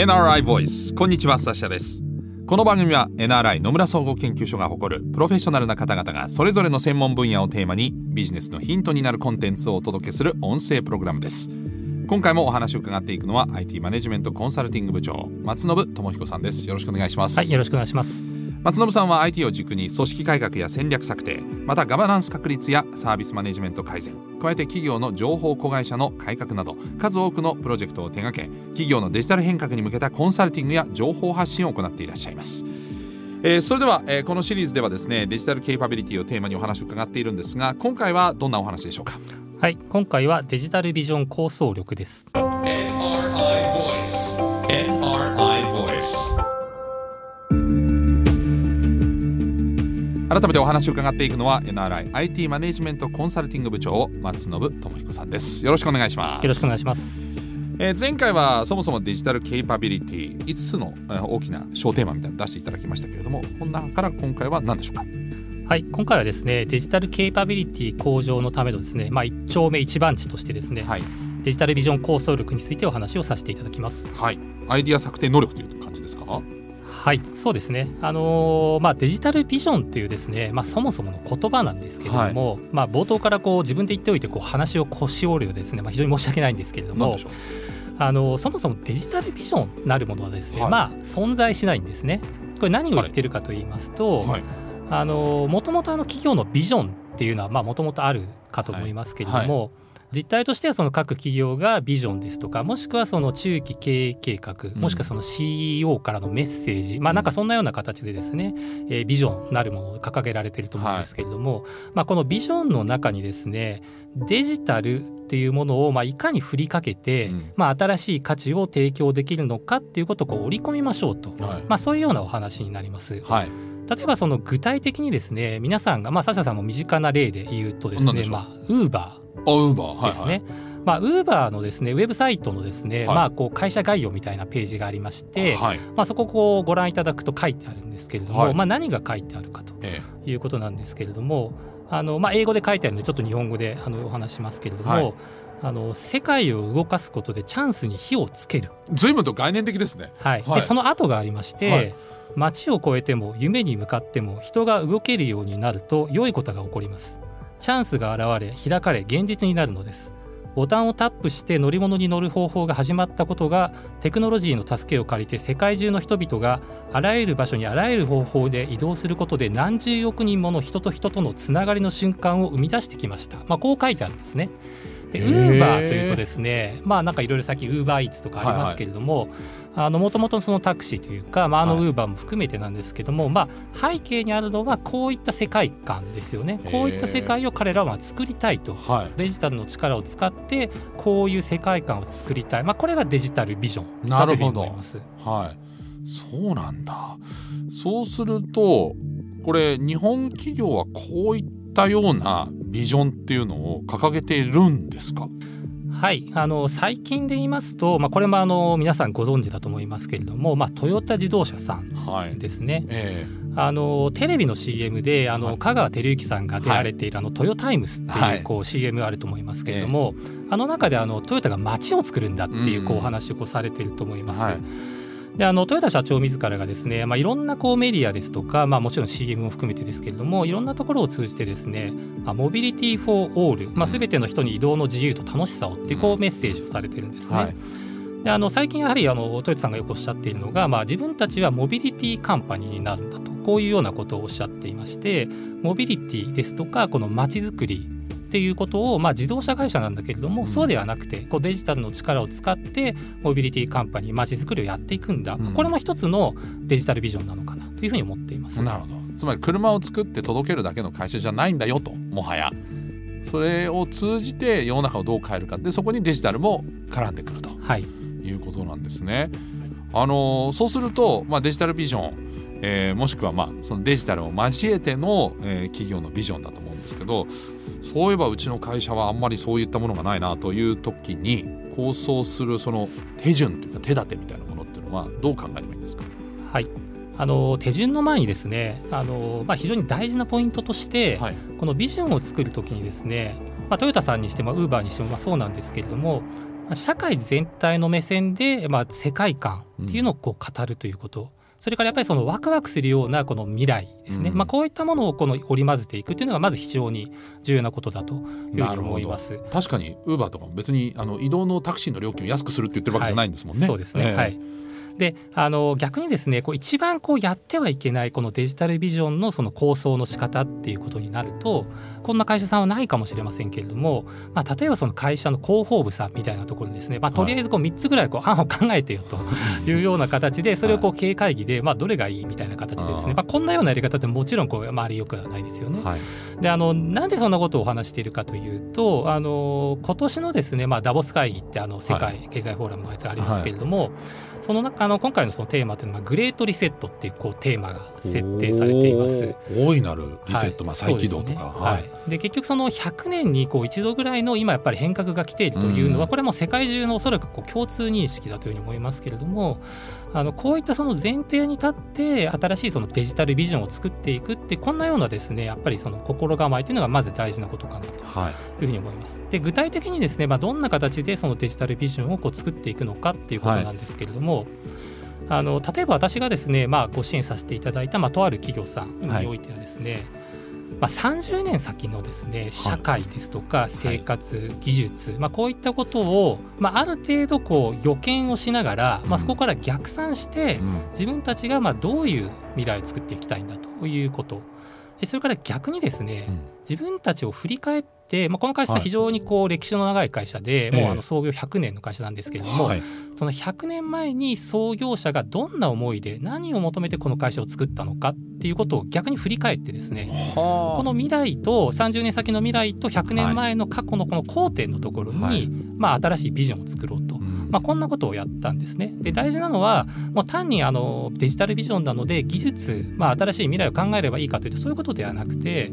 NRI Voice こんにちはサシャです。この番組は NRI 野村総合研究所が誇るプロフェッショナルな方々がそれぞれの専門分野をテーマにビジネスのヒントになるコンテンツをお届けする音声プログラムです。今回もお話を伺っていくのは IT マネジメントコンサルティング部長松信智彦さんです。よろしくお願いします。はいよろしくお願いします。松信さんは IT を軸に組織改革や戦略策定またガバナンス確立やサービスマネジメント改善加えて企業の情報子会社の改革など数多くのプロジェクトを手掛け企業のデジタル変革に向けたコンサルティングや情報発信を行っていらっしゃいます。えー、それでは、えー、このシリーズではですねデジタルケイパビリティをテーマにお話を伺っているんですが今回はどんなお話でしょうか？はい今回はデジタルビジョン構想力です改めてお話を伺っていくのは NRIIT マネジメントコンサルティング部長松信智彦さんです。よろしくお願いします。よろしくお願いします。えー、前回はそもそもデジタルケイパビリティ5つの、えー、大きな小テーマみたいなの出していただきましたけれどもこの中から今回は何でしょうか？はい今回はですねデジタルケイパビリティ向上のためのですね、まあ、一丁目一番地としてですね、はい、デジタルビジョン構想力についてお話をさせていただきます。はい、アイディア策定能力という感じですか？はいそうですね、あのー、まあ、デジタルビジョンっていうですね、まあ、そもそもの言葉なんですけれども、はい、まあ、冒頭からこう自分で言っておいてこう話を腰折るようですね、まあ、非常に申し訳ないんですけれどもあのそもそもデジタルビジョンなるものはですね、はい、まあ、存在しないんですね。これ何を言ってるかと言いますと、はい、あのもともと企業のビジョンっていうのはもともとあるかと思いますけれども、実態としてはその各企業がビジョンですとかもしくはその中期経営計画もしくはその CEO からのメッセージ、まあなんかそんなような形でですね、えー、ビジョンなるものを掲げられていると思うんですけれども、まあこのビジョンの中にですねデジタルっていうものをまあいかに振りかけて、まあ新しい価値を提供できるのかっていうことをこう織り込みましょうと、まあそういうようなお話になります。はい例えばその具体的にですね皆さんがまあサシャさんも身近な例で言うとですねまあウーバーあウーバーですね。はいはい。まあ、ウーバーのですねウェブサイトのですね、はい、まあ、こう会社概要みたいなページがありまして、はい、まあ、そこをこうご覧いただくと書いてあるんですけれども、はい、まあ、何が書いてあるかということなんですけれども、あのまあ、英語で書いてあるのでちょっと日本語であのお話しますけれども、あの世界を動かすことでチャンスに火をつける。随分と概念的ですね、はい。でその後がありまして、街を越えても夢に向かっても人が動けるようになると良いことが起こります。チャンスが現れ開かれ現実になるのです。ボタンをタップして乗り物に乗る方法が始まったことがテクノロジーの助けを借りて世界中の人々があらゆる場所にあらゆる方法で移動することで何十億人もの人と人とのつながりの瞬間を生み出してきました、まあ、こう書いてあるんですね。でウーバーというとですねまあなんかいろいろさっきウーバーイーツとかありますけれども、もともとそのタクシーというか、まあ、あのウーバーも含めてなんですけども、はい、まあ、背景にあるのはこういった世界観ですよね。こういった世界を彼らは作りたいと、はい、デジタルの力を使ってこういう世界観を作りたい、まあ、これがデジタルビジョン。だというふうに思います。はい、そうなんだ。そうするとこれ日本企業はこういったようなビジョンっていうのを掲げているんですか？はい。あの最近で言いますと、まあ、これもあの皆さんご存知だと思いますけれども、まあ、トヨタ自動車さんですね。はいえ。ーあのテレビの CM であの、はい、香川照之さんが出られている、あのトヨタイムスっていうこう CM があると思いますけれども、あの中であのトヨタが街を作るんだっていうこうお話をこうされていると思います。はいであの豊田社長自らがですね、まあ、いろんなこうメディアですとか、まあ、もちろん CM も含めてですけれどもいろんなところを通じてですねモビリティ・フォー・オール、まあ、全ての人に移動の自由と楽しさをっていうこうメッセージをされてるんですね。はいであの最近やはりあの豊田さんがよくおっしゃっているのが、まあ、自分たちはモビリティカンパニーになるんだとこういうようなことをおっしゃっていましてモビリティですとかこのまちづくりっていうことを、まあ、自動車会社なんだけれども、そうではなくてこうデジタルの力を使ってモビリティカンパニーまちづくりをやっていくんだ、うん、これも一つのデジタルビジョンなのかなというふうに思っています。なるほどつまり車を作って届けるだけの会社じゃないんだよともはや。それを通じて世の中をどう変えるかでそこにデジタルも絡んでくると、はい、いうことなんですね。あのそうすると、まあ、デジタルビジョンえー、もしくはまあそのデジタルを交えての、えー、企業のビジョンだと思うんですけどそういえばうちの会社はあんまりそういったものがないなという時に構想するその手順というか手立てみたいなものっていうのはどう考えればいいんですか？はい。あの手順の前にですねあの、まあ、非常に大事なポイントとして、はい、このビジョンを作る時にですね、まあ、トヨタさんにしてもウーバーにしてもまあそうなんですけれども社会全体の目線で、まあ、世界観っていうのをこう語るということ、うん、それからやっぱりそのワクワクするようなこの未来ですね、うん、まあ、こういったものをこの織り交ぜていくっていうのがまず非常に重要なことだというふうに思います。確かにウーバーとかも別にあの移動のタクシーの料金を安くするって言ってるわけじゃないんですもんね。はい、そうですね、えー、はいであの逆にですねこう一番こうやってはいけないこのデジタルビジョンのその構想の仕方っていうことになるとこんな会社さんはないかもしれませんけれども、まあ、例えばその会社の広報部さんみたいなところにですね、まあ、とりあえずこう3つぐらいこう案を考えてよというような形でそれをこう経営会議でまあどれがいいみたいな形でですね、まあ、こんなようなやり方ってもちろんこう周りよくはないですよね。はい、であのなんでそんなことをお話しているかというとあの今年のですね、まあ、ダボス会議ってあの世界経済フォーラムのやつがありますけれども、はいその中の今回のそのテーマというのはグレートリセットっていうこうテーマが設定されています。大いなるリセット、はい、まあ再起動とか。はい、で結局その100年にこう一度ぐらいの今やっぱり変革が来ているというのは、これも世界中のおそらくこう共通認識だというふうに思いますけれどもあのこういったその前提に立って新しいそのデジタルビジョンを作っていくってこんなようなですねやっぱりその心構えというのがまず大事なことかなというふうに思います。はい、で具体的にですね、まあ、どんな形でそのデジタルビジョンをこう作っていくのかっていうことなんですけれども、はいあの例えば私がですね、まあ、ご支援させていただいた、まあ、とある企業さんにおいてはですね、はい、まあ、30年先のですね社会ですとか生活、はい、技術、まあ、こういったことを、まあ、ある程度こう予見をしながら、まあ、そこから逆算して、自分たちがまあどういう未来を作っていきたいんだということ。それから逆にですね、自分たちを振り返って、まあ、この会社は非常にこう歴史の長い会社で、はい、もうあの創業100年の会社なんですけれども、はい、その100年前に創業者がどんな思いで何を求めてこの会社を作ったのかっていうことを逆に振り返ってですねこの未来と30年先の未来と100年前の過去のこの交点のところに、はい、まあ、新しいビジョンを作ろうと。まあ、こんなことをやったんですね。で大事なのはもう単にあのデジタルビジョンなので技術、まあ、新しい未来を考えればいいかというとそういうことではなくて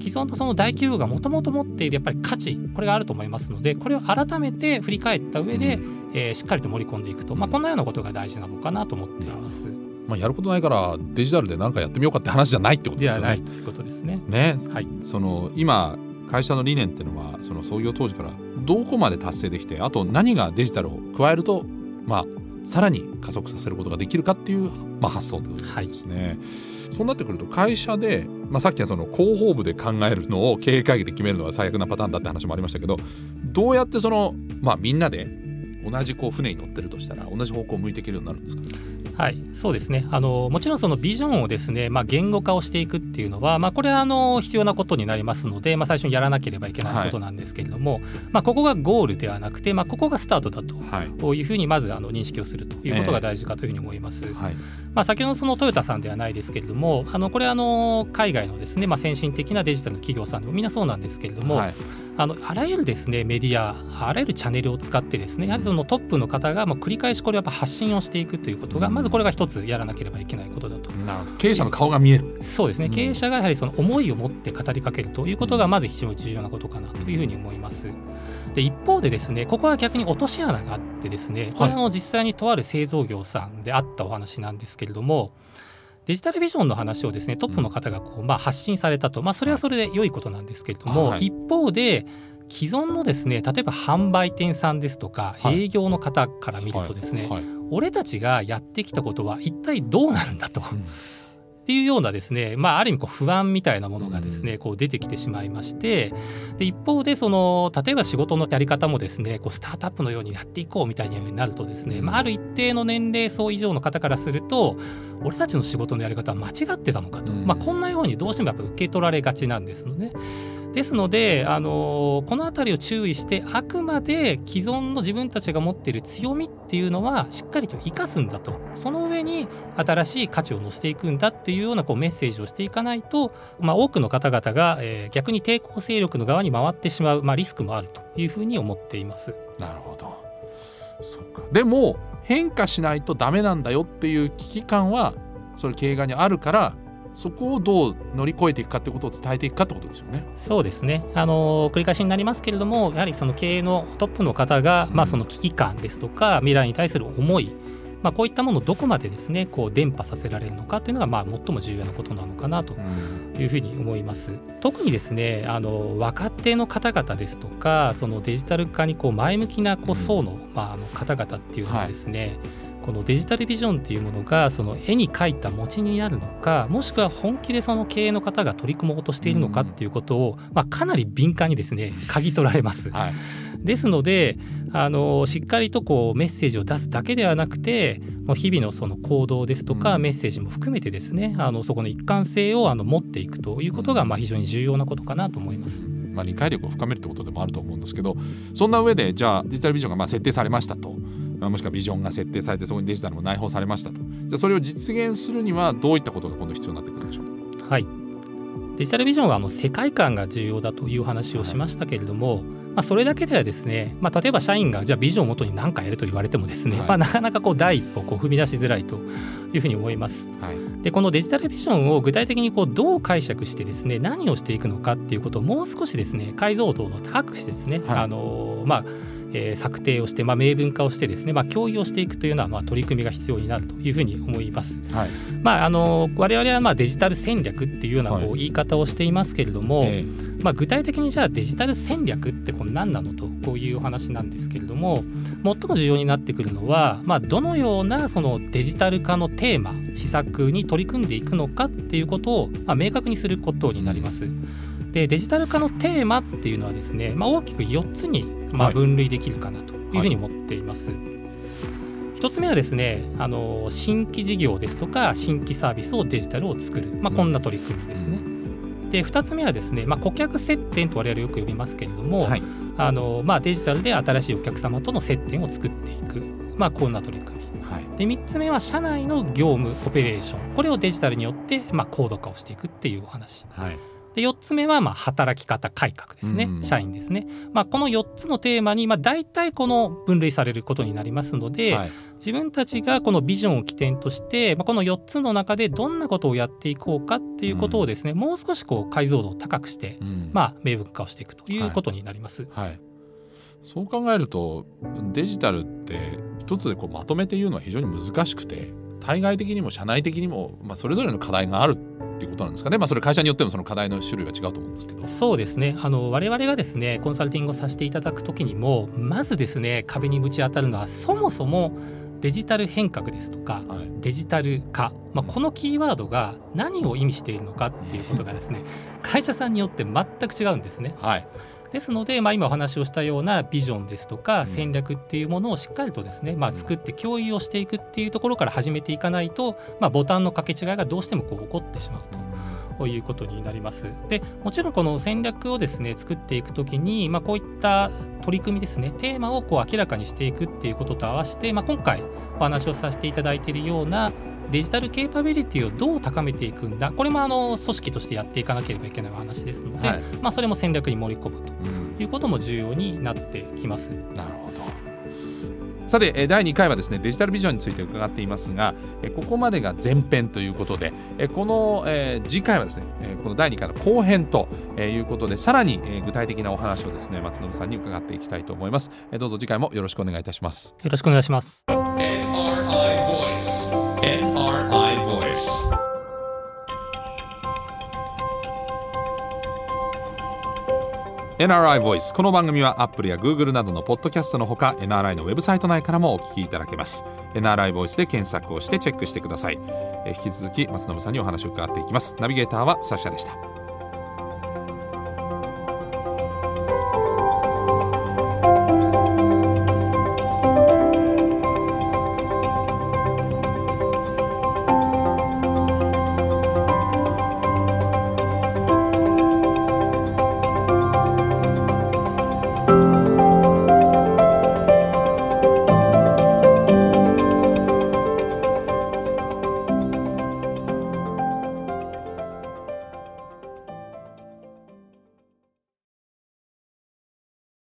既存のその大企業がもともと持っているやっぱり価値これがあると思いますのでこれを改めて振り返った上で、えー、しっかりと盛り込んでいくと、まあ、こんなようなことが大事なのかなと思っています。まあ、やることないからデジタルで何かやってみようかって話じゃないってことですよね。ないということですね。ね、はい、その今会社の理念っていうのはその創業当時からどこまで達成できてあと何がデジタルを加えるとまあさらに加速させることができるかっていう、まあ、発想ということですね。はいそうなってくると会社で、まあ、さっきはその広報部で考えるのを経営会議で決めるのは最悪なパターンだって話もありましたけどどうやってその、まあ、みんなで同じこう船に乗ってるとしたら同じ方向を向いていけるようになるんですかはい、そうですね。あのもちろんそのビジョンをですね、まあ、言語化をしていくっていうのは、まあ、これはあの必要なことになりますので、まあ、最初にやらなければいけないことなんですけれども、はい、まあ、ここがゴールではなくて、まあ、ここがスタートだと、はい、こうふうにまずあの認識をするということが大事かというふうに思います。えーはいまあ、先ほどそのトヨタさんではないですけれどもあのこれあの海外のですね、まあ、先進的なデジタルの企業さんでもみんなそうなんですけれども、はい。あのあらゆるですねメディアあらゆるチャンネルを使ってですねやはりそのトップの方がまあ繰り返しこれやっぱ発信をしていくということが、まずこれが一つやらなければいけないことだと。経営者の顔が見える。そうですね、経営者がやはりその思いを持って語りかけるということがまず非常に重要なことかなというふうに思います。で一方でですねここは逆に落とし穴があってですねこれは実際にとある製造業さんであったお話なんですけれども、デジタルビジョンの話をですねトップの方がこう、まあ、発信されたと、まあ、それはそれで良いことなんですけれども、はい、一方で既存のですね例えば販売店さんですとか、営業の方から見るとですね、はい。はい、俺たちがやってきたことは一体どうなるんだと。うんっていうようなですね、まあ、ある意味こう不安みたいなものがですね、こう出てきてしまいましてで一方でその例えば仕事のやり方もですねこうスタートアップのようにやっていこうみたいになるとですね、まあ、ある一定の年齢層以上の方からすると俺たちの仕事のやり方は間違ってたのかと、まあ、こんなようにどうしてもやっぱ受け取られがちなんですのね。ですので、あのこの辺りを注意してあくまで既存の自分たちが持っている強みっていうのはしっかりと生かすんだと。その上に新しい価値を乗せていくんだっていうようなこうメッセージをしていかないと、まあ、多くの方々が、えー、逆に抵抗勢力の側に回ってしまう、まあ、リスクもあるというふうに思っています。なるほど。そうか。でも変化しないとダメなんだよっていう危機感はそれ経営側にあるからそこをどう乗り越えていくかということを伝えていくかってことですよね。そうですね。あの繰り返しになりますけれどもやはりその経営のトップの方が、まあ、その危機感ですとか未来に対する思いまあ、こういったものをどこまでですねこう伝播させられるのかというのがまあ最も重要なことなのかなというふうに思います。特にですねあの若手の方々ですとかそのデジタル化にこう前向きなこう層の,、まあ、あの方々っていうのはですね、はいこのデジタルビジョンっていうものがその絵に描いた餅になるのかもしくは本気でその経営の方が取り組もうとしているのかっていうことを、まあ、かなり敏感にですね嗅ぎ取られます。はい、ですのであのしっかりとこうメッセージを出すだけではなくてもう日々のその行動ですとか、メッセージも含めてですねあのそこの一貫性をあの持っていくということがまあ非常に重要なことかなと思います。まあ、理解力を深めるってことでもあると思うんですけどそんな上でじゃあデジタルビジョンがまあ設定されましたと、まあ、もしくはビジョンが設定されてそこにデジタルも内包されましたと。じゃあそれを実現するにはどういったことが今度必要になってくるんでしょう？はい。デジタルビジョンはあの世界観が重要だという話をしましたけれども、はい。まあ、それだけではですね、まあ、例えば社員がじゃあビジョンをもとに何かやると言われてもですね、はい、まあ、なかなかこう第一歩こう踏み出しづらいというふうに思います。はい、でこのデジタルビジョンを具体的にこうどう解釈してですね何をしていくのかっていうことをもう少しですね解像度を高くしてですね、はい、あのまあえー、策定をして、まあ、明文化をしてですね、まあ、共有をしていくというような、まあ、取り組みが必要になるというふうに思います。はい、まあ、あの我々はまあデジタル戦略っていうようなこう言い方をしていますけれども、はいまあ、具体的にじゃあデジタル戦略ってこれ何なのとこういうお話なんですけれども最も重要になってくるのは、まあ、どのようなそのデジタル化のテーマ施策に取り組んでいくのかっていうことを、まあ、明確にすることになります。でデジタル化のテーマっていうのはですね、まあ、大きく4つにまあ分類できるかなというふうに思っています。はい、1つ目はですねあの新規事業ですとか新規サービスをデジタルを作る、まあ、こんな取り組みですね。うん。で2つ目はですね、まあ、顧客接点と我々よく呼びますけれども、はい、あのまあ、デジタルで新しいお客様との接点を作っていく、まあ、こんな取り組み。はい、で3つ目は社内の業務オペレーション。これをデジタルによって、まあ、高度化をしていくっていうお話。はいで4つ目はまあ働き方改革ですね、うん、社員ですね、まあ、この4つのテーマにまあ大体この分類されることになりますので、はい、自分たちがこのビジョンを起点として、まあ、この4つの中でどんなことをやっていこうかっていうことをですね、うん、もう少しこう解像度を高くして、うん、まあ、明文化をしていくということになります。はい、はい。そう考えるとデジタルって一つでこうまとめて言うのは非常に難しくて対外的にも社内的にも、まあ、それぞれの課題があるっていうことなんですかね、まあ、それ会社によってもその課題の種類は違うと思うんですけど。そうですね。あの我々がですねコンサルティングをさせていただくときにもまずですね壁にぶち当たるのはそもそもデジタル変革ですとか、はい、デジタル化、まあ、このキーワードが何を意味しているのかっていうことがですね会社さんによって全く違うんですね。はいですので、まあ、今お話をしたようなビジョンですとか戦略っていうものをしっかりとですね、まあ、作って共有をしていくっていうところから始めていかないと、まあ、ボタンの掛け違いがどうしてもこう起こってしまうと。ということになります。でもちろんこの戦略をですね作っていくときに、まあ、こういった取り組みですねテーマをこう明らかにしていくっていうことと合わせて、まあ、今回お話をさせていただいているようなデジタルケーパビリティをどう高めていくんだ？これもあの組織としてやっていかなければいけない話ですので、はい、まあ、それも戦略に盛り込むということも重要になってきます。なるほど。さて第2回はですねデジタルビジョンについて伺っていますがここまでが前編ということでこの次回はですねこの第2回の後編ということでさらに具体的なお話をですね松信さんに伺っていきたいと思います。どうぞ次回もよろしくお願いいたします。よろしくお願いします NRI Voice この番組は Apple や Google などのポッドキャストのほか NRI のウェブサイト内からもお聞きいただけます。NRI Voice で検索をしてチェックしてください。引き続き松延さんにお話を伺っていきます。ナビゲーターはサッシャでした。